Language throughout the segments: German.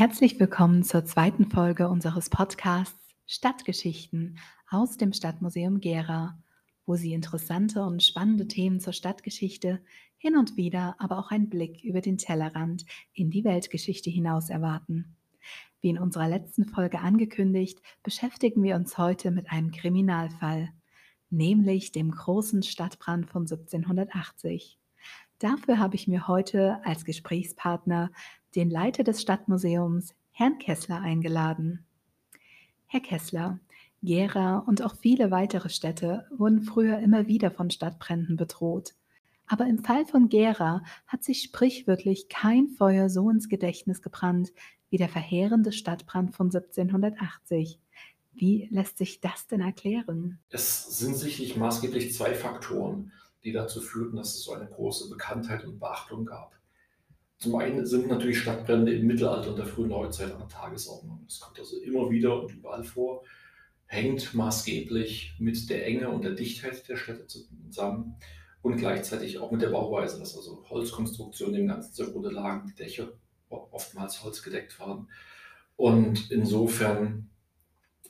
Herzlich willkommen zur zweiten Folge unseres Podcasts Stadtgeschichten aus dem Stadtmuseum Gera, wo Sie interessante und spannende Themen zur Stadtgeschichte, hin und wieder aber auch einen Blick über den Tellerrand in die Weltgeschichte hinaus erwarten. Wie in unserer letzten Folge angekündigt, beschäftigen wir uns heute mit einem Kriminalfall, nämlich dem großen Stadtbrand von 1780. Dafür habe ich mir heute als Gesprächspartner den Leiter des Stadtmuseums, Herrn Kessler, eingeladen. Herr Kessler, Gera und auch viele weitere Städte wurden früher immer wieder von Stadtbränden bedroht. Aber im Fall von Gera hat sich sprichwörtlich kein Feuer so ins Gedächtnis gebrannt wie der verheerende Stadtbrand von 1780. Wie lässt sich das denn erklären? Es sind sicherlich maßgeblich zwei Faktoren die dazu führten, dass es so eine große Bekanntheit und Beachtung gab. Zum einen sind natürlich Stadtbrände im Mittelalter und der frühen Neuzeit an der Tagesordnung. Das kommt also immer wieder und überall vor, hängt maßgeblich mit der Enge und der Dichtheit der Städte zusammen und gleichzeitig auch mit der Bauweise, dass also Holzkonstruktionen dem Ganzen zugrunde lagen, die Dächer oftmals holzgedeckt waren. Und insofern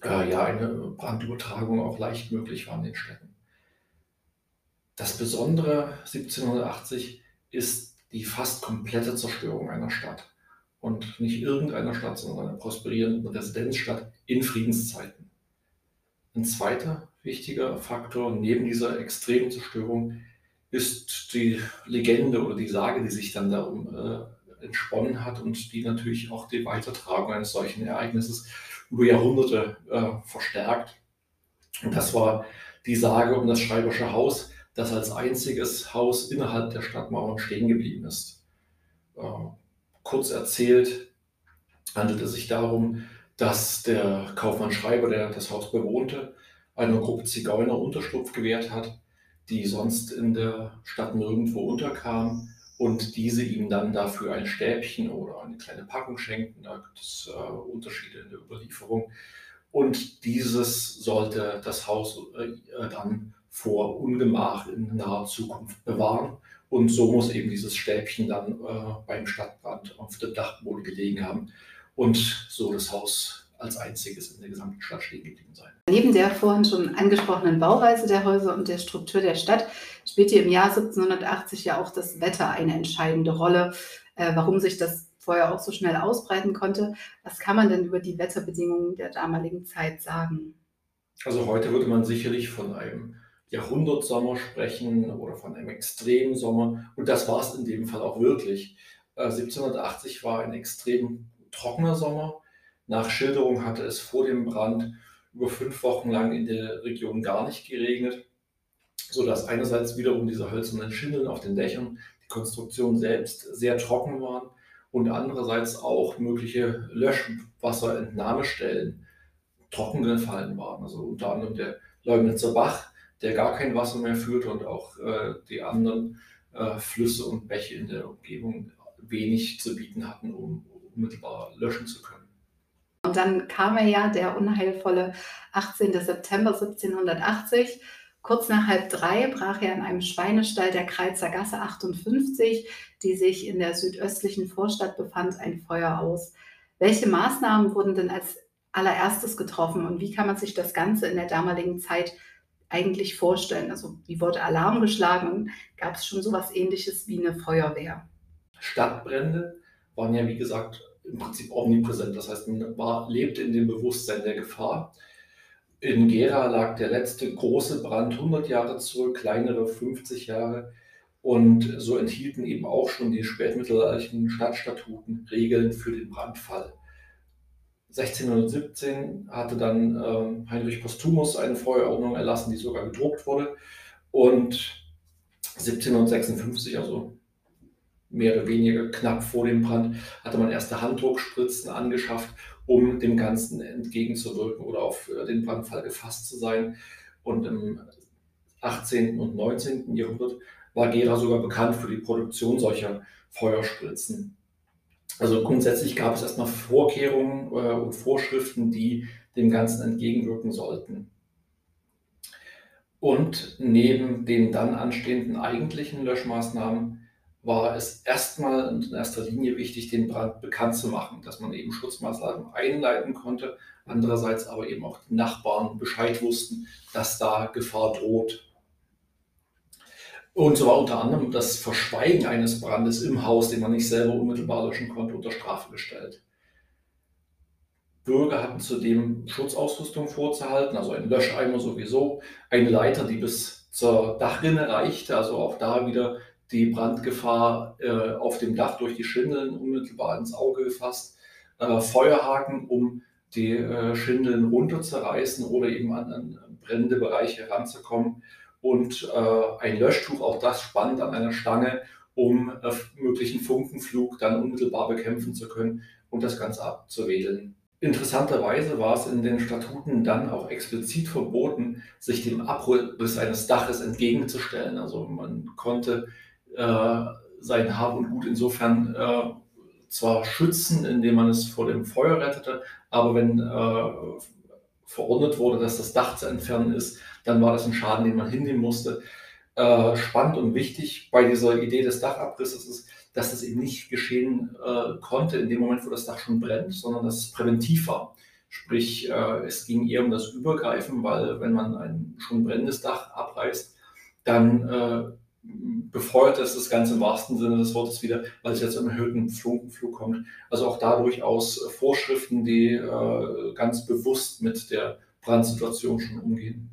äh, ja eine Brandübertragung auch leicht möglich war in den Städten. Das Besondere 1780 ist die fast komplette Zerstörung einer Stadt. Und nicht irgendeiner Stadt, sondern einer prosperierenden Residenzstadt in Friedenszeiten. Ein zweiter wichtiger Faktor neben dieser extremen Zerstörung ist die Legende oder die Sage, die sich dann darum äh, entsponnen hat und die natürlich auch die Weitertragung eines solchen Ereignisses über Jahrhunderte äh, verstärkt. Und das war die Sage um das Schreibersche Haus, das als einziges Haus innerhalb der Stadtmauern stehen geblieben ist. Äh, kurz erzählt handelt es sich darum, dass der Kaufmann Schreiber, der das Haus bewohnte, einer Gruppe Zigeuner Unterschlupf gewährt hat, die sonst in der Stadt nirgendwo unterkam und diese ihm dann dafür ein Stäbchen oder eine kleine Packung schenkten. Da gibt es äh, Unterschiede in der Überlieferung. Und dieses sollte das Haus äh, dann vor Ungemach in naher Zukunft bewahren. Und so muss eben dieses Stäbchen dann äh, beim Stadtbrand auf dem Dachboden gelegen haben und so das Haus als einziges in der gesamten Stadt stehen geblieben sein. Neben der vorhin schon angesprochenen Bauweise der Häuser und der Struktur der Stadt spielte im Jahr 1780 ja auch das Wetter eine entscheidende Rolle, äh, warum sich das Feuer auch so schnell ausbreiten konnte. Was kann man denn über die Wetterbedingungen der damaligen Zeit sagen? Also heute würde man sicherlich von einem Jahrhundertsommer sprechen oder von einem extremen Sommer. Und das war es in dem Fall auch wirklich. 1780 äh, war ein extrem trockener Sommer. Nach Schilderung hatte es vor dem Brand über fünf Wochen lang in der Region gar nicht geregnet, sodass einerseits wiederum diese hölzernen Schindeln auf den Dächern, die Konstruktion selbst sehr trocken waren und andererseits auch mögliche Löschwasserentnahmestellen trocken gefallen waren. Also unter anderem der Leumnitzer Bach, der gar kein Wasser mehr führt und auch äh, die anderen äh, Flüsse und Bäche in der Umgebung wenig zu bieten hatten, um unmittelbar löschen zu können. Und dann kam er ja, der unheilvolle 18. September 1780. Kurz nach halb drei brach er in einem Schweinestall der Kreizer Gasse 58, die sich in der südöstlichen Vorstadt befand, ein Feuer aus. Welche Maßnahmen wurden denn als allererstes getroffen und wie kann man sich das Ganze in der damaligen Zeit eigentlich vorstellen? Also wie wurde Alarm geschlagen und gab es schon sowas ähnliches wie eine Feuerwehr? Stadtbrände waren ja, wie gesagt, im Prinzip omnipräsent. Das heißt, man war, lebte in dem Bewusstsein der Gefahr. In Gera lag der letzte große Brand 100 Jahre zurück, kleinere 50 Jahre. Und so enthielten eben auch schon die spätmittelalterlichen Stadtstatuten Regeln für den Brandfall. 1617 hatte dann äh, Heinrich Postumus eine Feuerordnung erlassen, die sogar gedruckt wurde. Und 1756, also mehr oder weniger knapp vor dem Brand, hatte man erste Handdruckspritzen angeschafft, um dem Ganzen entgegenzuwirken oder auf äh, den Brandfall gefasst zu sein. Und im 18. und 19. Jahrhundert war Gera sogar bekannt für die Produktion solcher Feuerspritzen. Also grundsätzlich gab es erstmal Vorkehrungen äh, und Vorschriften, die dem Ganzen entgegenwirken sollten. Und neben den dann anstehenden eigentlichen Löschmaßnahmen war es erstmal und in erster Linie wichtig, den Brand bekannt zu machen, dass man eben Schutzmaßnahmen einleiten konnte, andererseits aber eben auch die Nachbarn Bescheid wussten, dass da Gefahr droht. Und so war unter anderem das Verschweigen eines Brandes im Haus, den man nicht selber unmittelbar löschen konnte, unter Strafe gestellt. Bürger hatten zudem Schutzausrüstung vorzuhalten, also ein Löscheimer sowieso, eine Leiter, die bis zur Dachrinne reichte, also auch da wieder die Brandgefahr äh, auf dem Dach durch die Schindeln unmittelbar ins Auge gefasst, äh, Feuerhaken, um die äh, Schindeln runterzureißen oder eben an, an brennende Bereiche heranzukommen und äh, ein Löschtuch, auch das spannend an einer Stange, um äh, möglichen Funkenflug dann unmittelbar bekämpfen zu können und das Ganze abzuwedeln. Interessanterweise war es in den Statuten dann auch explizit verboten, sich dem Abriss eines Daches entgegenzustellen. Also man konnte äh, sein Hab und Gut insofern äh, zwar schützen, indem man es vor dem Feuer rettete, aber wenn äh, verordnet wurde, dass das Dach zu entfernen ist, dann war das ein Schaden, den man hinnehmen musste. Äh, spannend und wichtig bei dieser Idee des Dachabrisses ist, dass es eben nicht geschehen äh, konnte in dem Moment, wo das Dach schon brennt, sondern dass es präventiv war. Sprich, äh, es ging eher um das Übergreifen, weil wenn man ein schon brennendes Dach abreißt, dann äh, befeuert es das Ganze im wahrsten Sinne des Wortes wieder, weil es jetzt im erhöhten Funkenflug kommt. Also auch da durchaus Vorschriften, die äh, ganz bewusst mit der Brandsituation schon umgehen.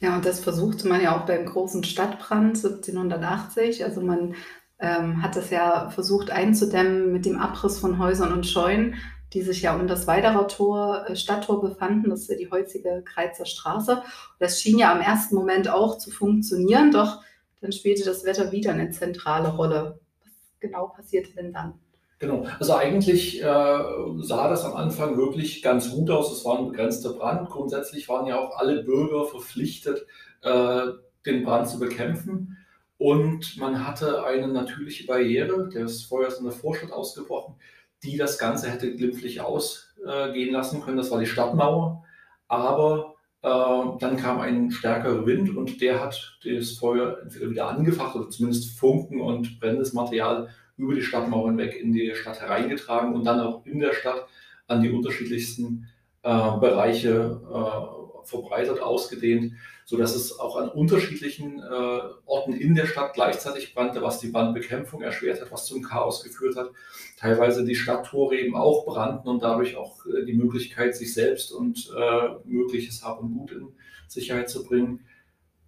Ja, und das versuchte man ja auch beim großen Stadtbrand 1780. Also man ähm, hat es ja versucht einzudämmen mit dem Abriss von Häusern und Scheunen, die sich ja um das Weiderer Tor, äh, Stadttor befanden. Das ist ja die heutige Kreizer Straße. Das schien ja am ersten Moment auch zu funktionieren, doch dann spielte das Wetter wieder eine zentrale Rolle. Was genau passierte denn dann? Genau, also eigentlich äh, sah das am Anfang wirklich ganz gut aus. Es war ein begrenzter Brand. Grundsätzlich waren ja auch alle Bürger verpflichtet, äh, den Brand zu bekämpfen. Und man hatte eine natürliche Barriere, das Feuer ist in der Vorstadt ausgebrochen, die das Ganze hätte glimpflich ausgehen lassen können. Das war die Stadtmauer. Aber äh, dann kam ein stärkerer Wind und der hat das Feuer entweder wieder angefacht oder zumindest Funken und brennendes Material über die Stadtmauer hinweg in die Stadt hereingetragen und dann auch in der Stadt an die unterschiedlichsten äh, Bereiche äh, verbreitert, ausgedehnt, sodass es auch an unterschiedlichen äh, Orten in der Stadt gleichzeitig brannte, was die Brandbekämpfung erschwert hat, was zum Chaos geführt hat. Teilweise die Stadttore eben auch brannten und dadurch auch äh, die Möglichkeit, sich selbst und äh, mögliches Hab und Gut in Sicherheit zu bringen,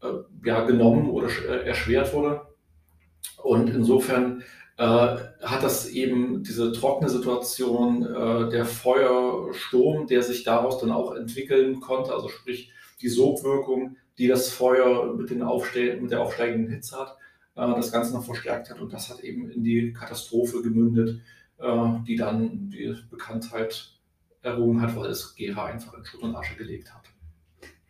äh, ja, genommen oder erschwert wurde. Und insofern äh, hat das eben diese trockene Situation, äh, der Feuersturm, der sich daraus dann auch entwickeln konnte, also sprich die Sogwirkung, die das Feuer mit, den Aufste mit der aufsteigenden Hitze hat, äh, das Ganze noch verstärkt hat und das hat eben in die Katastrophe gemündet, äh, die dann die Bekanntheit errungen hat, weil es Gera einfach in Schutt und Asche gelegt hat.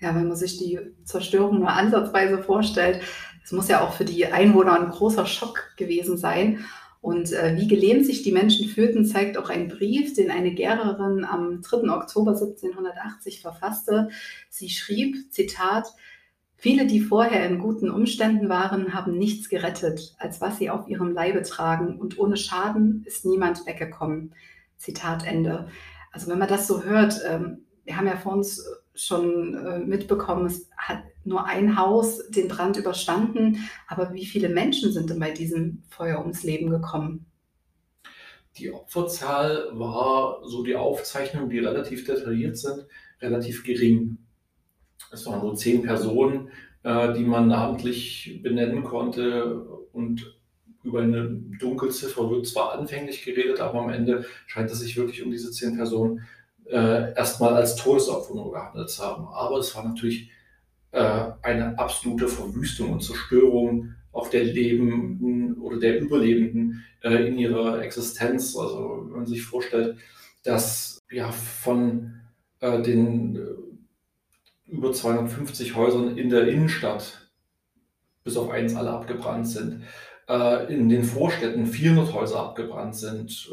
Ja, wenn man sich die Zerstörung nur ansatzweise vorstellt, es muss ja auch für die Einwohner ein großer Schock gewesen sein. Und äh, wie gelähmt sich die Menschen fühlten, zeigt auch ein Brief, den eine Gärerin am 3. Oktober 1780 verfasste. Sie schrieb, Zitat, Viele, die vorher in guten Umständen waren, haben nichts gerettet, als was sie auf ihrem Leibe tragen, und ohne Schaden ist niemand weggekommen. Zitat Ende. Also wenn man das so hört, ähm, wir haben ja vor uns schon äh, mitbekommen, es hat nur ein Haus den Brand überstanden. Aber wie viele Menschen sind denn bei diesem Feuer ums Leben gekommen? Die Opferzahl war, so die Aufzeichnungen, die relativ detailliert sind, relativ gering. Es waren nur zehn Personen, äh, die man namentlich benennen konnte und über eine Dunkelziffer wird zwar anfänglich geredet, aber am Ende scheint es sich wirklich um diese zehn Personen äh, erstmal als Todesopfer nur gehandelt haben. Aber es war natürlich äh, eine absolute Verwüstung und Zerstörung auf der Lebenden oder der Überlebenden äh, in ihrer Existenz. Also wenn man sich vorstellt, dass ja von äh, den äh, über 250 Häusern in der Innenstadt bis auf eins alle abgebrannt sind, in den Vorstädten 400 Häuser abgebrannt sind,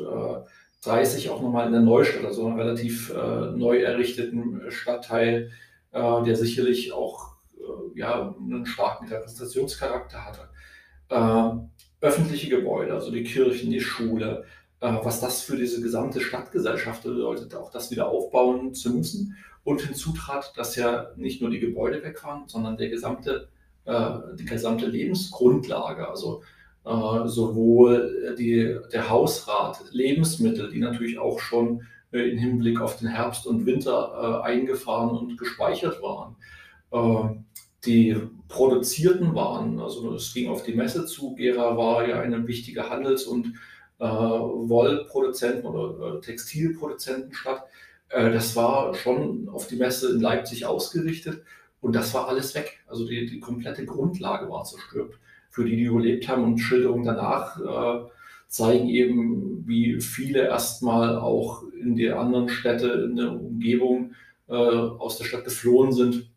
30 auch nochmal in der Neustadt, also einem relativ äh, neu errichteten Stadtteil, äh, der sicherlich auch äh, ja, einen starken Repräsentationscharakter hatte. äh, öffentliche Gebäude, also die Kirchen, die Schule, äh, was das für diese gesamte Stadtgesellschaft bedeutet, auch das wieder aufbauen zu müssen. Und hinzu trat, dass ja nicht nur die Gebäude weg waren, sondern der gesamte, äh, die gesamte Lebensgrundlage, also äh, sowohl die, der Hausrat, Lebensmittel, die natürlich auch schon äh, im Hinblick auf den Herbst und Winter äh, eingefahren und gespeichert waren. Äh, die produzierten Waren, also es ging auf die Messe zu, Gera war ja eine wichtige Handels- und äh, Wollproduzenten oder äh, Textilproduzentenstadt. Das war schon auf die Messe in Leipzig ausgerichtet und das war alles weg. Also die, die komplette Grundlage war zerstört. Für die, die überlebt haben und Schilderungen danach äh, zeigen eben, wie viele erstmal auch in die anderen Städte in der Umgebung äh, aus der Stadt geflohen sind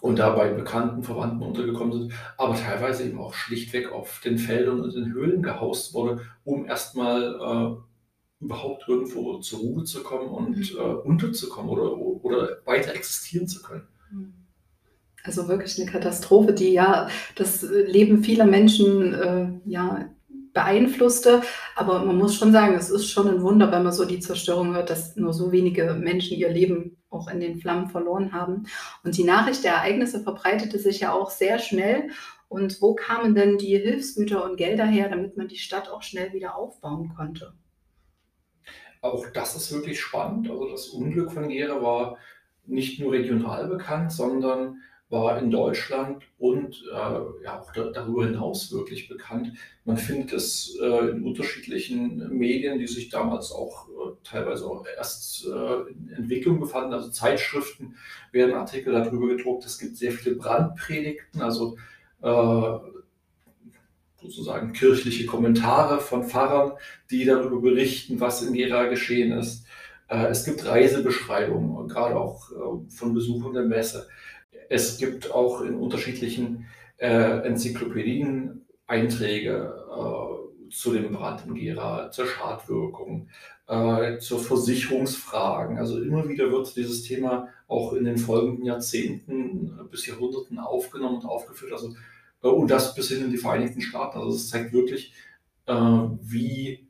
und dabei Bekannten, Verwandten untergekommen sind, aber teilweise eben auch schlichtweg auf den Feldern und in Höhlen gehaust wurde, um erstmal äh, überhaupt irgendwo zur Ruhe zu kommen und mhm. äh, unterzukommen oder, oder weiter existieren zu können. Also wirklich eine Katastrophe, die ja das Leben vieler Menschen äh, ja beeinflusste. Aber man muss schon sagen, es ist schon ein Wunder, wenn man so die Zerstörung hört, dass nur so wenige Menschen ihr Leben auch in den Flammen verloren haben. Und die Nachricht der Ereignisse verbreitete sich ja auch sehr schnell. Und wo kamen denn die Hilfsgüter und Gelder her, damit man die Stadt auch schnell wieder aufbauen konnte? Auch das ist wirklich spannend. Also das Unglück von Gera war nicht nur regional bekannt, sondern war in Deutschland und äh, ja, auch da, darüber hinaus wirklich bekannt. Man findet es äh, in unterschiedlichen Medien, die sich damals auch äh, teilweise auch erst äh, in Entwicklung befanden. Also Zeitschriften werden Artikel darüber gedruckt. Es gibt sehr viele Brandpredigten, also äh, sozusagen kirchliche Kommentare von Pfarrern, die darüber berichten, was in Gera geschehen ist. Äh, es gibt Reisebeschreibungen, gerade auch von Besuchern der Messe. Es gibt auch in unterschiedlichen äh, Enzyklopädien Einträge äh, zu dem Brand in Gera, zur Schadwirkung, äh, zu Versicherungsfragen. Also immer wieder wird dieses Thema auch in den folgenden Jahrzehnten bis Jahrhunderten aufgenommen und aufgeführt. Also, äh, und das bis hin in die Vereinigten Staaten. Also es zeigt wirklich, äh, wie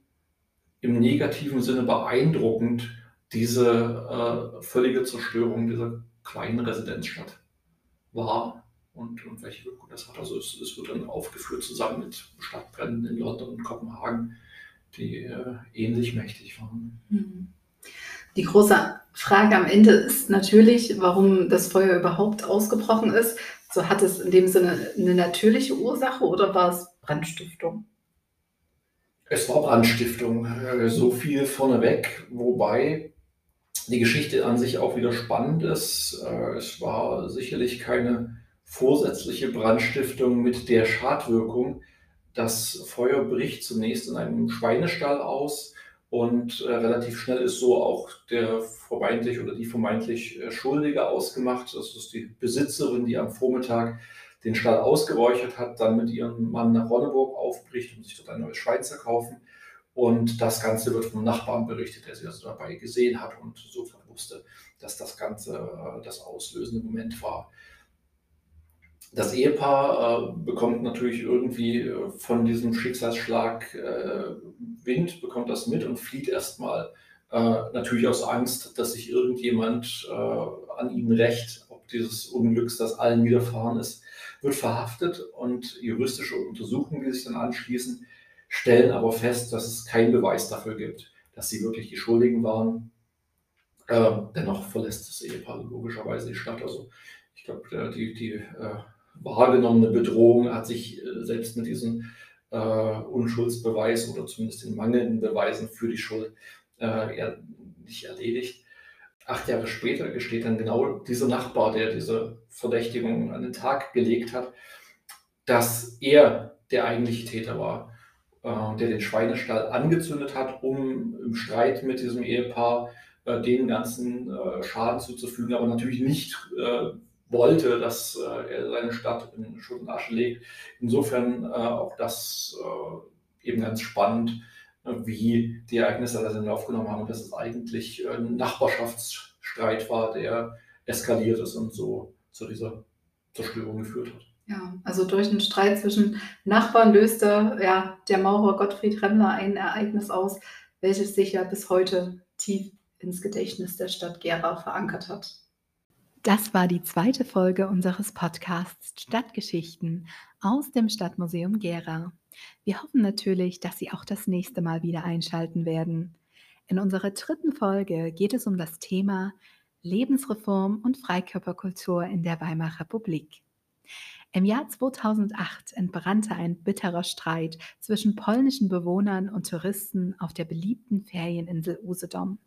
im negativen Sinne beeindruckend diese äh, völlige Zerstörung dieser kleinen Residenzstadt war und, und welche Wirkung das hat. Also es, es, wird dann aufgeführt zusammen mit Stadtbränden in London und Kopenhagen, die äh, ähnlich mächtig waren. Mhm. Die große Frage am Ende ist natürlich, warum das Feuer überhaupt ausgebrochen ist. So hat es in dem Sinne eine natürliche Ursache oder war es Brandstiftung? Es war Brandstiftung, äh, so viel vorneweg, wobei die Geschichte an sich auch wieder spannend ist. Äh, es war sicherlich keine vorsätzliche Brandstiftung mit der Schadwirkung. Das Feuer bricht zunächst in einem Schweinestall aus und äh, relativ schnell ist so auch der vermeintlich oder die vermeintlich äh, Schuldige ausgemacht. Das ist die Besitzerin, die am Vormittag den Stall ausgeräuchert hat, dann mit ihrem Mann nach Ronneburg aufbricht, um sich dort ein neues Schwein zu kaufen. Und das Ganze wird vom Nachbarn berichtet, der sie also dabei gesehen hat und sofort wusste, dass das Ganze äh, das auslösende Moment war. Das Ehepaar äh, bekommt natürlich irgendwie äh, von diesem Schicksalsschlag Wind, bekommt das mit und flieht erstmal natürlich aus Angst, dass sich irgendjemand an ihnen rächt, ob dieses Unglücks, das allen widerfahren ist, wird verhaftet und juristische Untersuchungen, die sich dann anschließen, stellen aber fest, dass es keinen Beweis dafür gibt, dass sie wirklich die Schuldigen waren. Ähm, dennoch verlässt das Ehepaar logischerweise die Stadt. Also ich glaube, die, die äh, wahrgenommene Bedrohung hat sich äh, selbst mit diesem äh, Unschuldsbeweis oder zumindest den mangelnden Beweisen für die Schuld äh, nicht erledigt. Acht Jahre später gesteht dann genau dieser Nachbar, der diese Verdächtigung an den Tag gelegt hat, dass er der eigentliche Täter war. Äh, der den Schweinestall angezündet hat, um im Streit mit diesem Ehepaar äh, den ganzen äh, Schaden zuzufügen, aber natürlich nicht wollte, dass er seine Stadt in Schutt und Asche legt. Insofern auch das eben ganz spannend, wie die Ereignisse das in den Lauf genommen haben und dass es eigentlich ein Nachbarschaftsstreit war, der eskaliert ist und so zu dieser Zerstörung geführt hat. Ja, also durch einen Streit zwischen Nachbarn löste ja, der Maurer Gottfried Remmler ein Ereignis aus, welches sich ja bis heute tief ins Gedächtnis der Stadt Gera verankert hat. Das war die zweite Folge unseres Podcasts Stadtgeschichten aus dem Stadtmuseum Gera. Wir hoffen natürlich, dass Sie auch das nächste Mal wieder einschalten werden. In unserer dritten Folge geht es um das Thema Lebensreform und Freikörperkultur in der Weimarer Republik. Im Jahr 2008 entbrannte ein bitterer Streit zwischen polnischen Bewohnern und Touristen auf der beliebten Ferieninsel Usedom.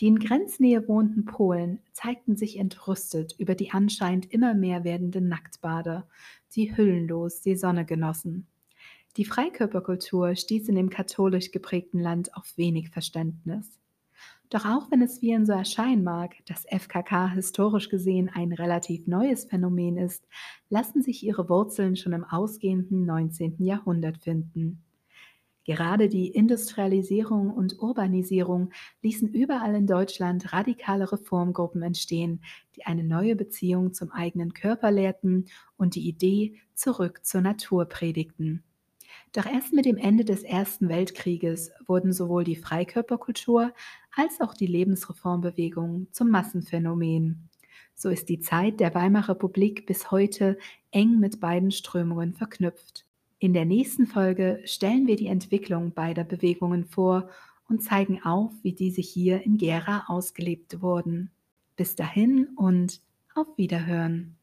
Die in Grenznähe wohnten Polen zeigten sich entrüstet über die anscheinend immer mehr werdenden Nacktbader, die hüllenlos die Sonne genossen. Die Freikörperkultur stieß in dem katholisch geprägten Land auf wenig Verständnis. Doch auch wenn es vielen so erscheinen mag, dass FKK historisch gesehen ein relativ neues Phänomen ist, lassen sich ihre Wurzeln schon im ausgehenden 19. Jahrhundert finden. Gerade die Industrialisierung und Urbanisierung ließen überall in Deutschland radikale Reformgruppen entstehen, die eine neue Beziehung zum eigenen Körper lehrten und die Idee zurück zur Natur predigten. Doch erst mit dem Ende des Ersten Weltkrieges wurden sowohl die Freikörperkultur als auch die Lebensreformbewegung zum Massenphänomen. So ist die Zeit der Weimarer Republik bis heute eng mit beiden Strömungen verknüpft. In der nächsten Folge stellen wir die Entwicklung beider Bewegungen vor und zeigen auf, wie diese hier in Gera ausgelebt wurden. Bis dahin und auf Wiederhören.